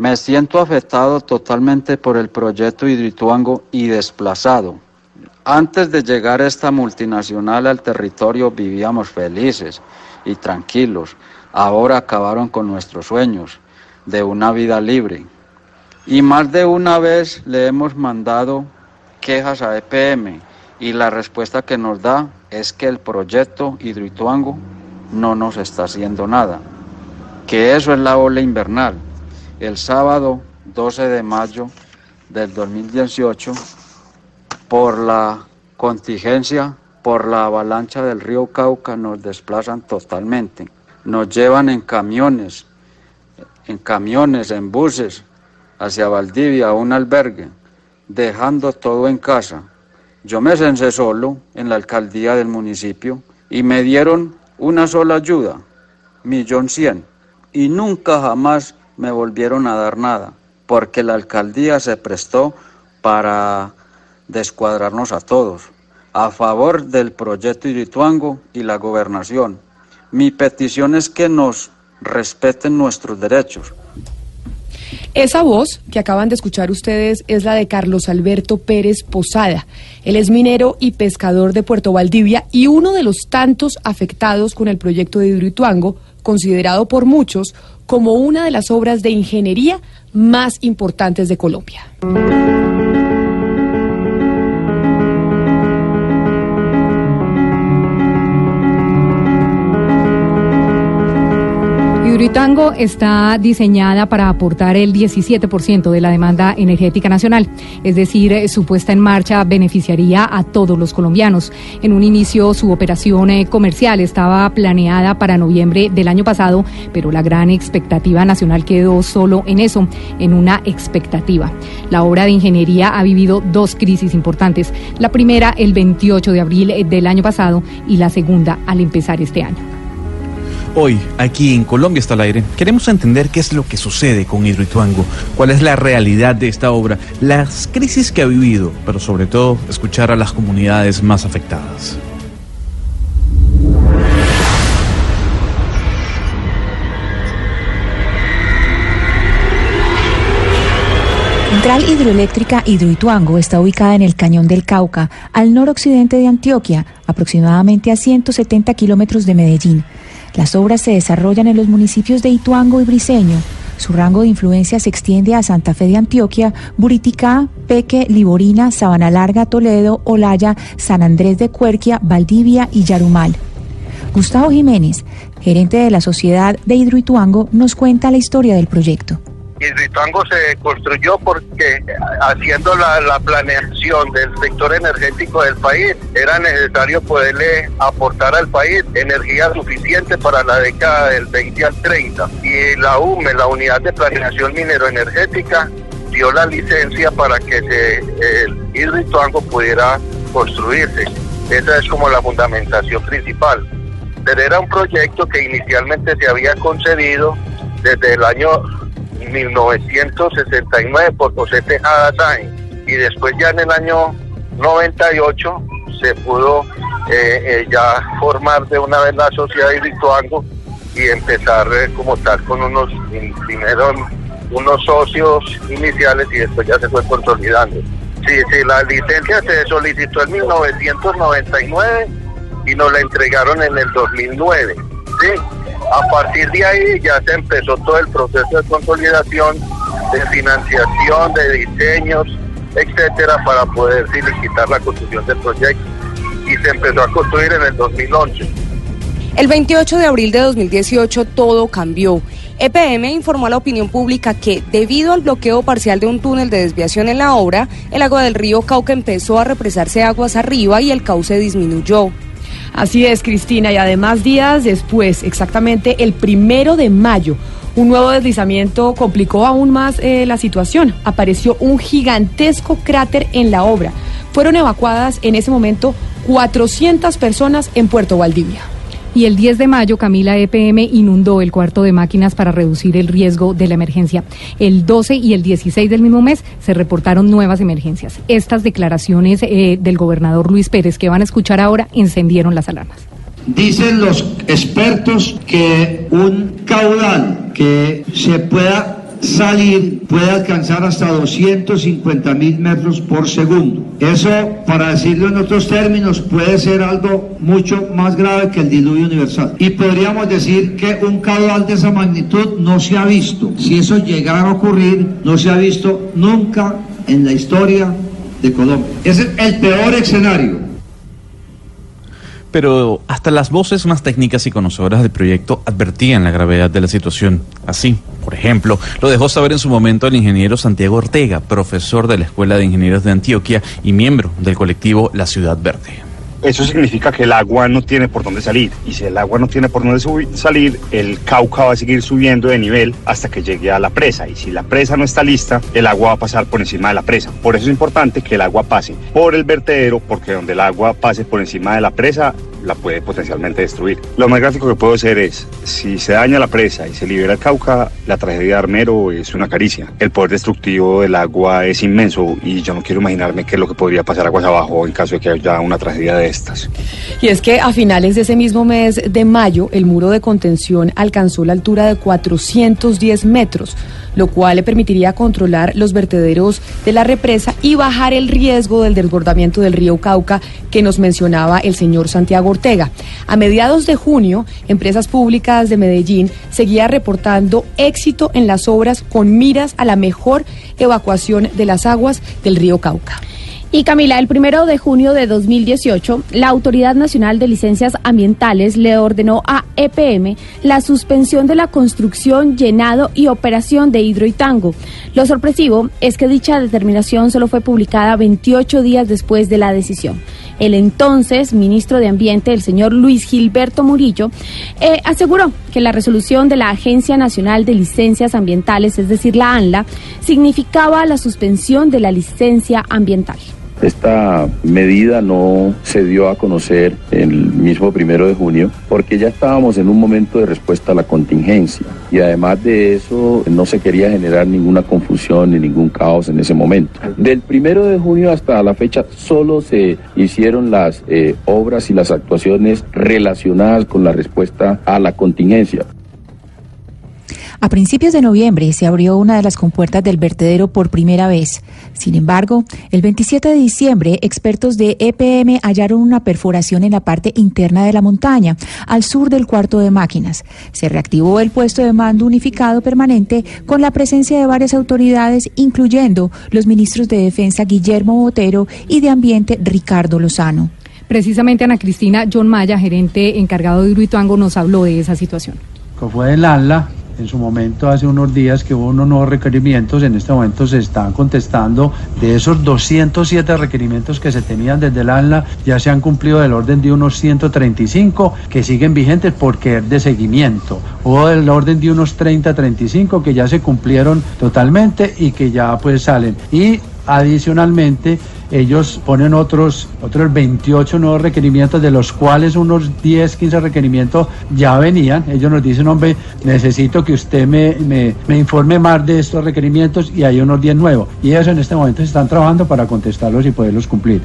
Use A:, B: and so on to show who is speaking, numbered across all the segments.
A: Me siento afectado totalmente por el proyecto Hidroituango y desplazado. Antes de llegar esta multinacional al territorio vivíamos felices y tranquilos. Ahora acabaron con nuestros sueños de una vida libre. Y más de una vez le hemos mandado quejas a EPM y la respuesta que nos da es que el proyecto Hidroituango no nos está haciendo nada, que eso es la ola invernal. El sábado 12 de mayo del 2018, por la contingencia, por la avalancha del río Cauca, nos desplazan totalmente. Nos llevan en camiones, en camiones, en buses, hacia Valdivia, a un albergue, dejando todo en casa. Yo me censé solo en la alcaldía del municipio y me dieron una sola ayuda, millón cien, y nunca jamás me volvieron a dar nada, porque la alcaldía se prestó para descuadrarnos a todos, a favor del proyecto Irituango y la gobernación. Mi petición es que nos respeten nuestros derechos.
B: Esa voz que acaban de escuchar ustedes es la de Carlos Alberto Pérez Posada. Él es minero y pescador de Puerto Valdivia y uno de los tantos afectados con el proyecto de Hidroituango, considerado por muchos como una de las obras de ingeniería más importantes de Colombia.
C: Hidroituango está diseñada para aportar el 17% de la demanda energética nacional, es decir, su puesta en marcha beneficiaría a todos los colombianos. En un inicio, su operación eh, comercial estaba planeada para noviembre del año pasado, pero la gran expectativa nacional quedó solo en eso, en una expectativa. La obra de ingeniería ha vivido dos crisis importantes. La primera el 28 de abril eh, del año pasado y la segunda al empezar este año.
D: Hoy, aquí en Colombia está al aire, queremos entender qué es lo que sucede con Hidroituango, cuál es la realidad de esta obra, las crisis que ha vivido, pero sobre todo escuchar a las comunidades más afectadas.
E: Central Hidroeléctrica Hidroituango está ubicada en el Cañón del Cauca, al noroccidente de Antioquia, aproximadamente a 170 kilómetros de Medellín. Las obras se desarrollan en los municipios de Ituango y Briceño. Su rango de influencia se extiende a Santa Fe de Antioquia, Buriticá, Peque, Liborina, Sabana Larga, Toledo, Olaya, San Andrés de Cuerquia, Valdivia y Yarumal. Gustavo Jiménez, gerente de la Sociedad de Hidroituango, nos cuenta la historia del proyecto.
F: Hidroituango se construyó porque haciendo la, planeación del sector energético del país era necesario poderle aportar al país energía suficiente para la década del 20 al 30 y la UME, la Unidad de Planeación Minero-Energética, dio la licencia para que se, el Hidroituango pudiera construirse. Esa es como la fundamentación principal. Pero era un proyecto que inicialmente se había concebido desde el año 1969 por José Tejada Sáenz y después ya en el año 98 se pudo eh, eh, ya formar de una vez la sociedad de Vituango y empezar eh, como tal con unos primero unos socios iniciales y después ya se fue consolidando. Sí, sí, la licencia se solicitó en 1999 y nos la entregaron en el 2009. Sí, a partir de ahí ya se empezó todo el proceso de consolidación, de financiación, de diseños, etcétera, para poder licitar la construcción del proyecto. Y se empezó a construir en el 2011.
B: El 28 de abril de 2018 todo cambió. EPM informó a la opinión pública que, debido al bloqueo parcial de un túnel de desviación en la obra, el agua del río Cauca empezó a represarse aguas arriba y el cauce disminuyó. Así es, Cristina, y además días después, exactamente el primero de mayo, un nuevo deslizamiento complicó aún más eh, la situación. Apareció un gigantesco cráter en la obra. Fueron evacuadas en ese momento 400 personas en Puerto Valdivia.
C: Y el 10 de mayo, Camila EPM inundó el cuarto de máquinas para reducir el riesgo de la emergencia. El 12 y el 16 del mismo mes se reportaron nuevas emergencias. Estas declaraciones eh, del gobernador Luis Pérez que van a escuchar ahora encendieron las alarmas.
G: Dicen los expertos que un caudal que se pueda salir puede alcanzar hasta 250 mil metros por segundo. Eso, para decirlo en otros términos, puede ser algo mucho más grave que el diluvio universal. Y podríamos decir que un caudal de esa magnitud no se ha visto. Si eso llegara a ocurrir, no se ha visto nunca en la historia de Colombia. Ese es el peor escenario.
D: Pero hasta las voces más técnicas y conocedoras del proyecto advertían la gravedad de la situación. Así, por ejemplo, lo dejó saber en su momento el ingeniero Santiago Ortega, profesor de la Escuela de Ingenieros de Antioquia y miembro del colectivo La Ciudad Verde
H: eso significa que el agua no tiene por dónde salir. Y si el agua no tiene por dónde salir, el Cauca va a seguir subiendo de nivel hasta que llegue a la presa. Y si la presa no está lista, el agua va a pasar por encima de la presa. Por eso es importante que el agua pase por el vertedero, porque donde el agua pase por encima de la presa, la puede potencialmente destruir. Lo más gráfico que puedo hacer es, si se daña la presa y se libera el Cauca, la tragedia de Armero es una caricia. El poder destructivo del agua es inmenso y yo no quiero imaginarme qué es lo que podría pasar aguas abajo en caso de que haya una tragedia de estas.
B: Y es que a finales de ese mismo mes de mayo, el muro de contención alcanzó la altura de 410 metros lo cual le permitiría controlar los vertederos de la represa y bajar el riesgo del desbordamiento del río Cauca que nos mencionaba el señor Santiago Ortega. A mediados de junio, Empresas Públicas de Medellín seguía reportando éxito en las obras con miras a la mejor evacuación de las aguas del río Cauca.
I: Y Camila, el primero de junio de 2018, la Autoridad Nacional de Licencias Ambientales le ordenó a EPM la suspensión de la construcción, llenado y operación de Hidroitango. Lo sorpresivo es que dicha determinación solo fue publicada 28 días después de la decisión. El entonces ministro de Ambiente, el señor Luis Gilberto Murillo, eh, aseguró que la resolución de la Agencia Nacional de Licencias Ambientales, es decir, la ANLA, significaba la suspensión de la licencia ambiental.
J: Esta medida no se dio a conocer el mismo primero de junio porque ya estábamos en un momento de respuesta a la contingencia y además de eso no se quería generar ninguna confusión ni ningún caos en ese momento. Del primero de junio hasta la fecha solo se hicieron las eh, obras y las actuaciones relacionadas con la respuesta a la contingencia.
E: A principios de noviembre se abrió una de las compuertas del vertedero por primera vez. Sin embargo, el 27 de diciembre, expertos de EPM hallaron una perforación en la parte interna de la montaña, al sur del cuarto de máquinas. Se reactivó el puesto de mando unificado permanente con la presencia de varias autoridades, incluyendo los ministros de Defensa Guillermo Botero y de Ambiente Ricardo Lozano.
C: Precisamente Ana Cristina John Maya, gerente encargado de Hidroituango, nos habló de esa situación.
K: Fue el ANLA en su momento hace unos días que hubo unos nuevos requerimientos, en este momento se están contestando de esos 207 requerimientos que se tenían desde el ANLA, ya se han cumplido del orden de unos 135 que siguen vigentes porque es de seguimiento, o del orden de unos 30, 35 que ya se cumplieron totalmente y que ya pues salen. Y adicionalmente ellos ponen otros, otros 28 nuevos requerimientos, de los cuales unos 10, 15 requerimientos ya venían. Ellos nos dicen, hombre, necesito que usted me, me, informe más de estos requerimientos y hay unos 10 nuevos. Y eso en este momento se están trabajando para contestarlos y poderlos cumplir.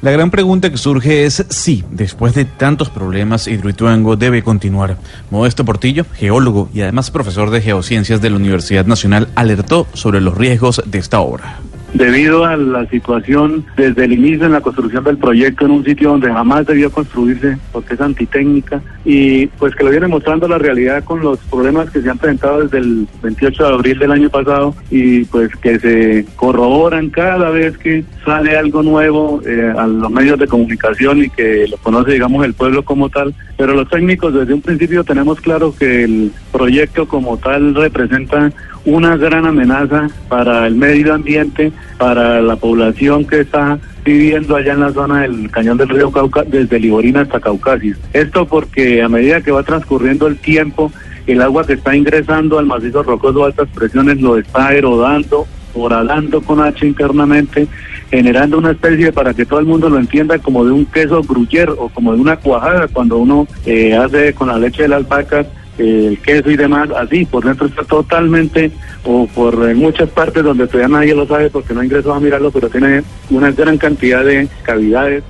D: La gran pregunta que surge es si, después de tantos problemas, Hidroituango debe continuar. Modesto Portillo, geólogo y además profesor de geociencias de la Universidad Nacional, alertó sobre los riesgos de esta obra
L: debido a la situación desde el inicio en la construcción del proyecto en un sitio donde jamás debió construirse porque es antitécnica y pues que lo viene mostrando la realidad con los problemas que se han presentado desde el 28 de abril del año pasado y pues que se corroboran cada vez que sale algo nuevo eh, a los medios de comunicación y que lo conoce digamos el pueblo como tal. Pero los técnicos desde un principio tenemos claro que el proyecto como tal representa una gran amenaza para el medio ambiente, para la población que está viviendo allá en la zona del cañón del río Cauca, desde Liborina hasta Caucasis. Esto porque a medida que va transcurriendo el tiempo, el agua que está ingresando al macizo rocoso de altas presiones lo está erodando, horadando con H internamente, generando una especie, para que todo el mundo lo entienda, como de un queso gruyere o como de una cuajada cuando uno eh, hace con la leche de la alpaca el queso y demás, así, por dentro está totalmente, o por muchas partes donde todavía nadie lo sabe porque no ingresó a mirarlo, pero tiene una gran cantidad de cavidades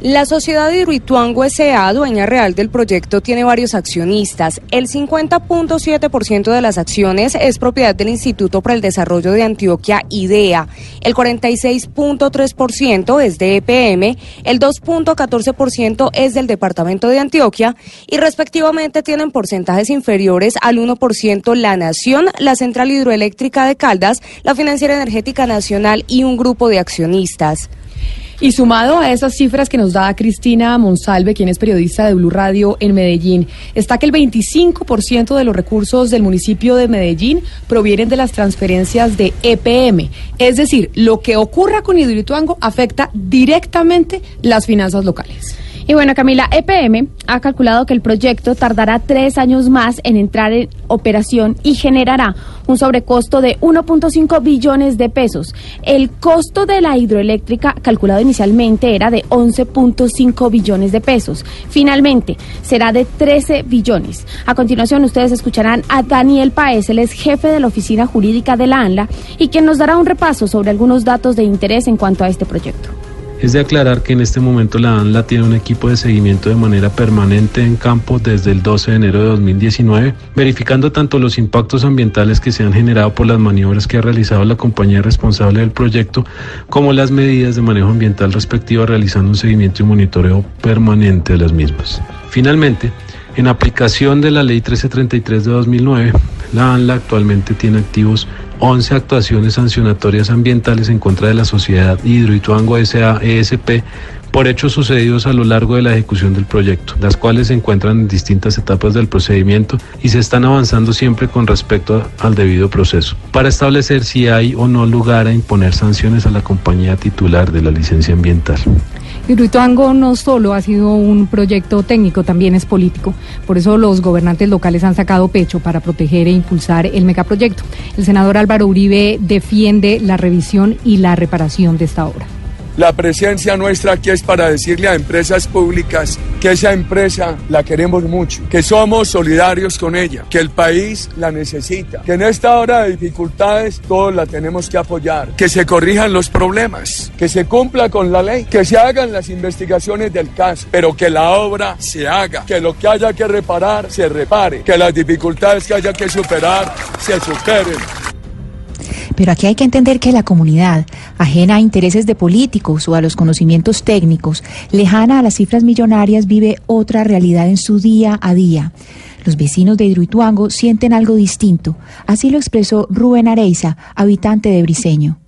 B: La sociedad Hidroituango S.A., dueña real del proyecto, tiene varios accionistas. El 50.7% de las acciones es propiedad del Instituto para el Desarrollo de Antioquia, IDEA. El 46.3% es de EPM, el 2.14% es del Departamento de Antioquia y respectivamente tienen porcentajes inferiores al 1% La Nación, la Central Hidroeléctrica de Caldas, la Financiera Energética Nacional y un grupo de accionistas.
M: Y sumado a esas cifras que nos da Cristina Monsalve, quien es periodista de Blue Radio en Medellín, está que el 25% de los recursos del municipio de Medellín provienen de las transferencias de EPM. Es decir, lo que ocurra con Hidroituango afecta directamente las finanzas locales.
I: Y bueno, Camila, EPM ha calculado que el proyecto tardará tres años más en entrar en operación y generará un sobrecosto de 1.5 billones de pesos. El costo de la hidroeléctrica calculado inicialmente era de 11.5 billones de pesos. Finalmente, será de 13 billones. A continuación, ustedes escucharán a Daniel Paez, él es jefe de la oficina jurídica de la ANLA y quien nos dará un repaso sobre algunos datos de interés en cuanto a este proyecto.
N: Es de aclarar que en este momento la ANLA tiene un equipo de seguimiento de manera permanente en campo desde el 12 de enero de 2019, verificando tanto los impactos ambientales que se han generado por las maniobras que ha realizado la compañía responsable del proyecto, como las medidas de manejo ambiental respectivas, realizando un seguimiento y monitoreo permanente de las mismas. Finalmente, en aplicación de la Ley 1333 de 2009, la ANLA actualmente tiene activos 11 actuaciones sancionatorias ambientales en contra de la sociedad Hidroituango S.A. ESP por hechos sucedidos a lo largo de la ejecución del proyecto, las cuales se encuentran en distintas etapas del procedimiento y se están avanzando siempre con respecto al debido proceso, para establecer si hay o no lugar a imponer sanciones a la compañía titular de la licencia ambiental.
C: Hidroituango no solo ha sido un proyecto técnico, también es político. Por eso los gobernantes locales han sacado pecho para proteger e impulsar el megaproyecto. El senador Álvaro Uribe defiende la revisión y la reparación de esta obra.
O: La presencia nuestra aquí es para decirle a empresas públicas que esa empresa la queremos mucho, que somos solidarios con ella, que el país la necesita, que en esta hora de dificultades todos la tenemos que apoyar, que se corrijan los problemas, que se cumpla con la ley, que se hagan las investigaciones del caso, pero que la obra se haga, que lo que haya que reparar se repare, que las dificultades que haya que superar se superen.
E: Pero aquí hay que entender que la comunidad, ajena a intereses de políticos o a los conocimientos técnicos, lejana a las cifras millonarias, vive otra realidad en su día a día. Los vecinos de Hidroituango sienten algo distinto. Así lo expresó Rubén Areiza, habitante de Briseño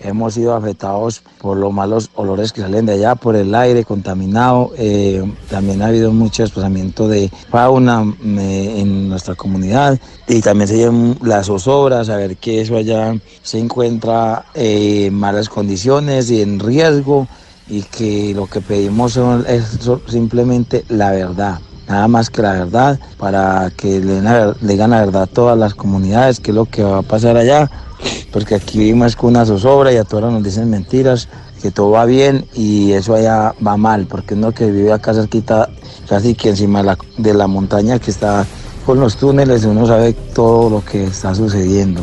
P: hemos sido afectados por los malos olores que salen de allá, por el aire contaminado. Eh, también ha habido mucho desplazamiento de fauna eh, en nuestra comunidad. Y también se llevan las zozobras, a ver que eso allá se encuentra eh, en malas condiciones y en riesgo y que lo que pedimos es simplemente la verdad. Nada más que la verdad, para que le, le digan la verdad a todas las comunidades, qué es lo que va a pasar allá, porque aquí vivimos con una zozobra y a todas nos dicen mentiras, que todo va bien y eso allá va mal, porque uno que vive acá cerquita, casi que encima de la, de la montaña que está con los túneles, uno sabe todo lo que está sucediendo.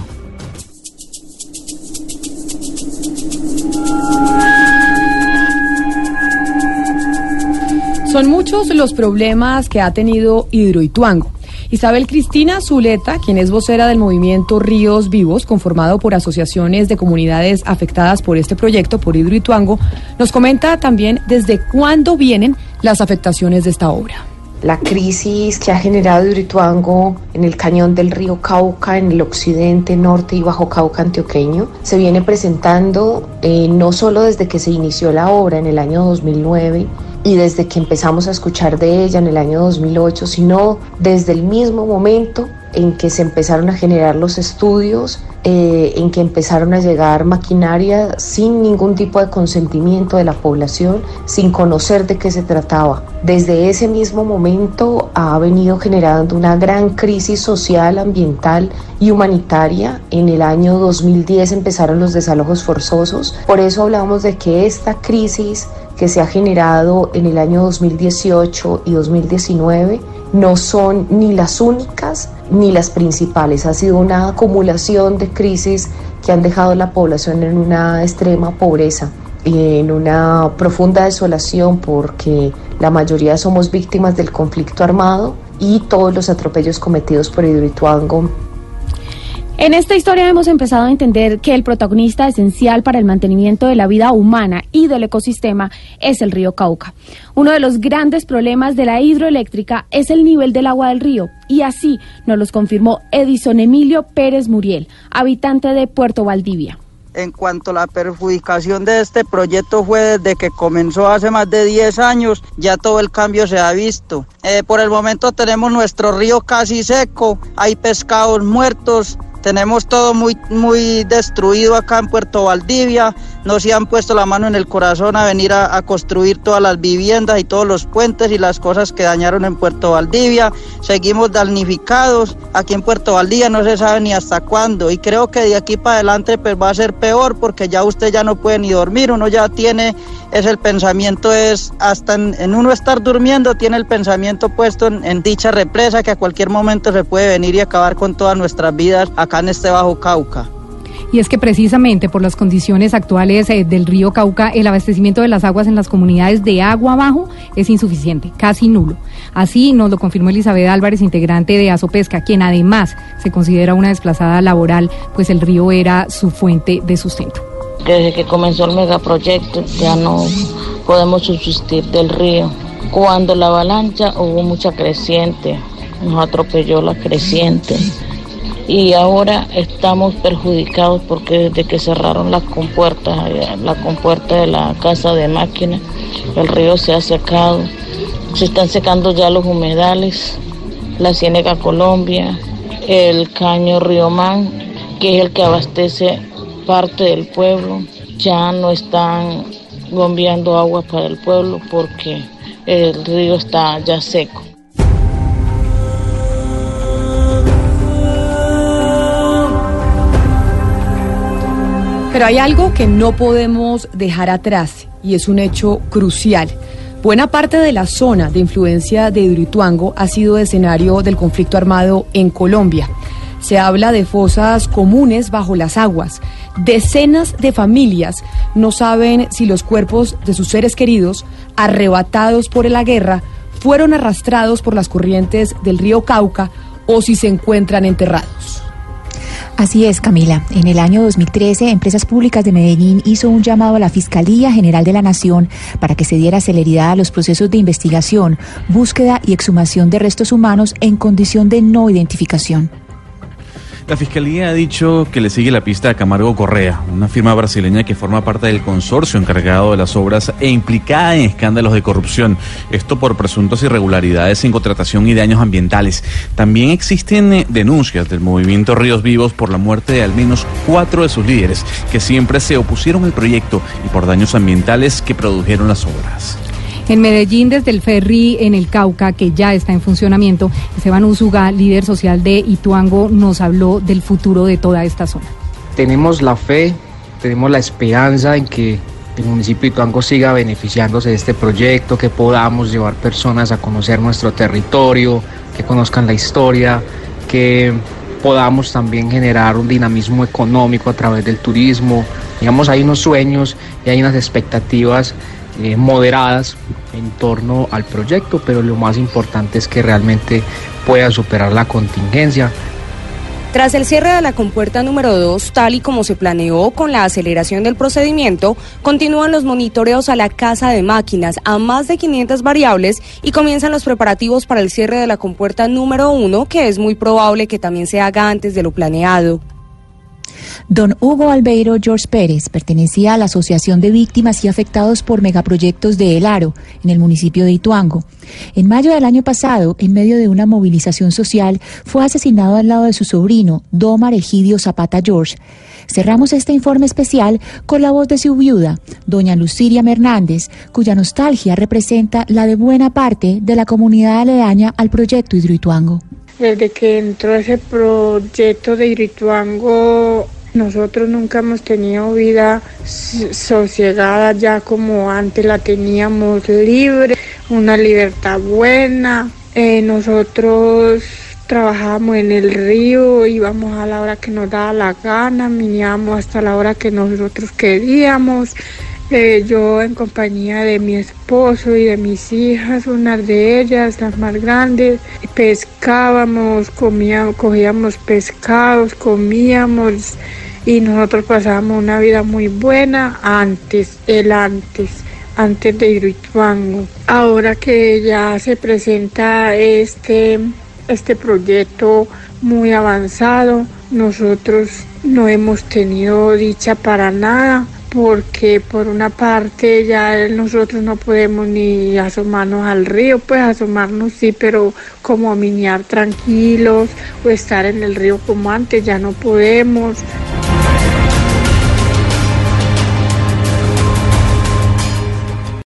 M: Son muchos los problemas que ha tenido Hidroituango. Isabel Cristina Zuleta, quien es vocera del movimiento Ríos Vivos, conformado por asociaciones de comunidades afectadas por este proyecto, por Hidroituango, nos comenta también desde cuándo vienen las afectaciones de esta obra.
Q: La crisis que ha generado Hidroituango en el cañón del río Cauca, en el occidente, norte y bajo Cauca antioqueño, se viene presentando eh, no solo desde que se inició la obra en el año 2009, y desde que empezamos a escuchar de ella en el año 2008, sino desde el mismo momento en que se empezaron a generar los estudios, eh, en que empezaron a llegar maquinaria sin ningún tipo de consentimiento de la población, sin conocer de qué se trataba. Desde ese mismo momento ha venido generando una gran crisis social, ambiental y humanitaria. En el año 2010 empezaron los desalojos forzosos. Por eso hablamos de que esta crisis que se ha generado en el año 2018 y 2019 no son ni las únicas ni las principales. Ha sido una acumulación de crisis que han dejado a la población en una extrema pobreza. en una profunda desolación porque la mayoría somos víctimas del conflicto armado y todos los atropellos cometidos por Hidroituango
I: en esta historia hemos empezado a entender que el protagonista esencial para el mantenimiento de la vida humana y del ecosistema es el río Cauca. Uno de los grandes problemas de la hidroeléctrica es el nivel del agua del río y así nos los confirmó Edison Emilio Pérez Muriel, habitante de Puerto Valdivia
R: en cuanto a la perjudicación de este proyecto fue desde que comenzó hace más de 10 años, ya todo el cambio se ha visto. Eh, por el momento tenemos nuestro río casi seco, hay pescados muertos, tenemos todo muy, muy destruido acá en Puerto Valdivia. No se han puesto la mano en el corazón a venir a, construir todas las viviendas y todos los puentes y las cosas que dañaron en Puerto Valdivia. Seguimos damnificados. Aquí en Puerto Valdivia no se sabe ni hasta cuándo. Y creo que de aquí para adelante pues va a ser peor porque ya usted ya no puede ni dormir. Uno ya tiene, es el pensamiento, es hasta en, uno estar durmiendo, tiene el pensamiento puesto en, en dicha represa que a cualquier momento se puede venir y acabar con todas nuestras vidas acá en este Bajo Cauca.
C: Y es que precisamente por las condiciones actuales eh, del río Cauca, el abastecimiento de las aguas en las comunidades de agua abajo es insuficiente, casi nulo. Así nos lo confirmó Elizabeth Álvarez, integrante de Azopesca, quien además se considera una desplazada laboral, pues el río era su fuente de sustento.
S: Desde que comenzó el megaproyecto ya no podemos subsistir del río. Cuando la avalancha hubo mucha creciente, nos atropelló la creciente y ahora estamos perjudicados porque desde que cerraron las compuertas, la compuerta de la casa de máquina, el río se ha secado, se están secando ya los humedales, la Ciénega Colombia, el caño Río Man, que es el que abastece parte del pueblo, ya no están bombeando agua para el pueblo porque el río está ya seco.
M: Pero hay algo que no podemos dejar atrás y es un hecho crucial. Buena parte de la zona de influencia de Hidroituango ha sido escenario del conflicto armado en Colombia. Se habla de fosas comunes bajo las aguas. Decenas de familias no saben si los cuerpos de sus seres queridos, arrebatados por la guerra, fueron arrastrados por las corrientes del río Cauca o si se encuentran enterrados.
E: Así es, Camila. En el año 2013, Empresas Públicas de Medellín hizo un llamado a la Fiscalía General de la Nación para que se diera celeridad a los procesos de investigación, búsqueda y exhumación de restos humanos en condición de no identificación.
D: La Fiscalía ha dicho que le sigue la pista a Camargo Correa, una firma brasileña que forma parte del consorcio encargado de las obras e implicada en escándalos de corrupción. Esto por presuntas irregularidades en contratación y daños ambientales. También existen eh, denuncias del movimiento Ríos Vivos por la muerte de al menos cuatro de sus líderes, que siempre se opusieron al proyecto y por daños ambientales que produjeron las obras.
C: En Medellín, desde el ferry en el Cauca, que ya está en funcionamiento, Esteban Usuga, líder social de Ituango, nos habló del futuro de toda esta zona.
T: Tenemos la fe, tenemos la esperanza en que el municipio de Ituango siga beneficiándose de este proyecto, que podamos llevar personas a conocer nuestro territorio, que conozcan la historia, que podamos también generar un dinamismo económico a través del turismo. Digamos, hay unos sueños y hay unas expectativas eh, moderadas en torno al proyecto, pero lo más importante es que realmente pueda superar la contingencia.
B: Tras el cierre de la compuerta número 2, tal y como se planeó con la aceleración del procedimiento, continúan los monitoreos a la casa de máquinas a más de 500 variables y comienzan los preparativos para el cierre de la compuerta número 1, que es muy probable que también se haga antes de lo planeado.
E: Don Hugo Albeiro George Pérez pertenecía a la Asociación de Víctimas y Afectados por Megaproyectos de El Aro, en el municipio de Ituango. En mayo del año pasado, en medio de una movilización social, fue asesinado al lado de su sobrino, Domar Egidio Zapata George. Cerramos este informe especial con la voz de su viuda, doña Luciria Hernández, cuya nostalgia representa la de buena parte de la comunidad aledaña al proyecto Hidroituango.
U: Desde que entró ese proyecto de Hidroituango, nosotros nunca hemos tenido vida sosegada ya como antes la teníamos libre, una libertad buena. Eh, nosotros trabajábamos en el río, íbamos a la hora que nos daba la gana, miníamos hasta la hora que nosotros queríamos. Eh, yo en compañía de mi esposo y de mis hijas, unas de ellas, las más grandes, pescábamos, comíamos, cogíamos pescados, comíamos y nosotros pasábamos una vida muy buena antes, el antes, antes de Hidroituango. Ahora que ya se presenta este, este proyecto muy avanzado, nosotros no hemos tenido dicha para nada porque por una parte ya nosotros no podemos ni asomarnos al río, pues asomarnos sí, pero como miniar tranquilos o estar en el río como antes ya no podemos.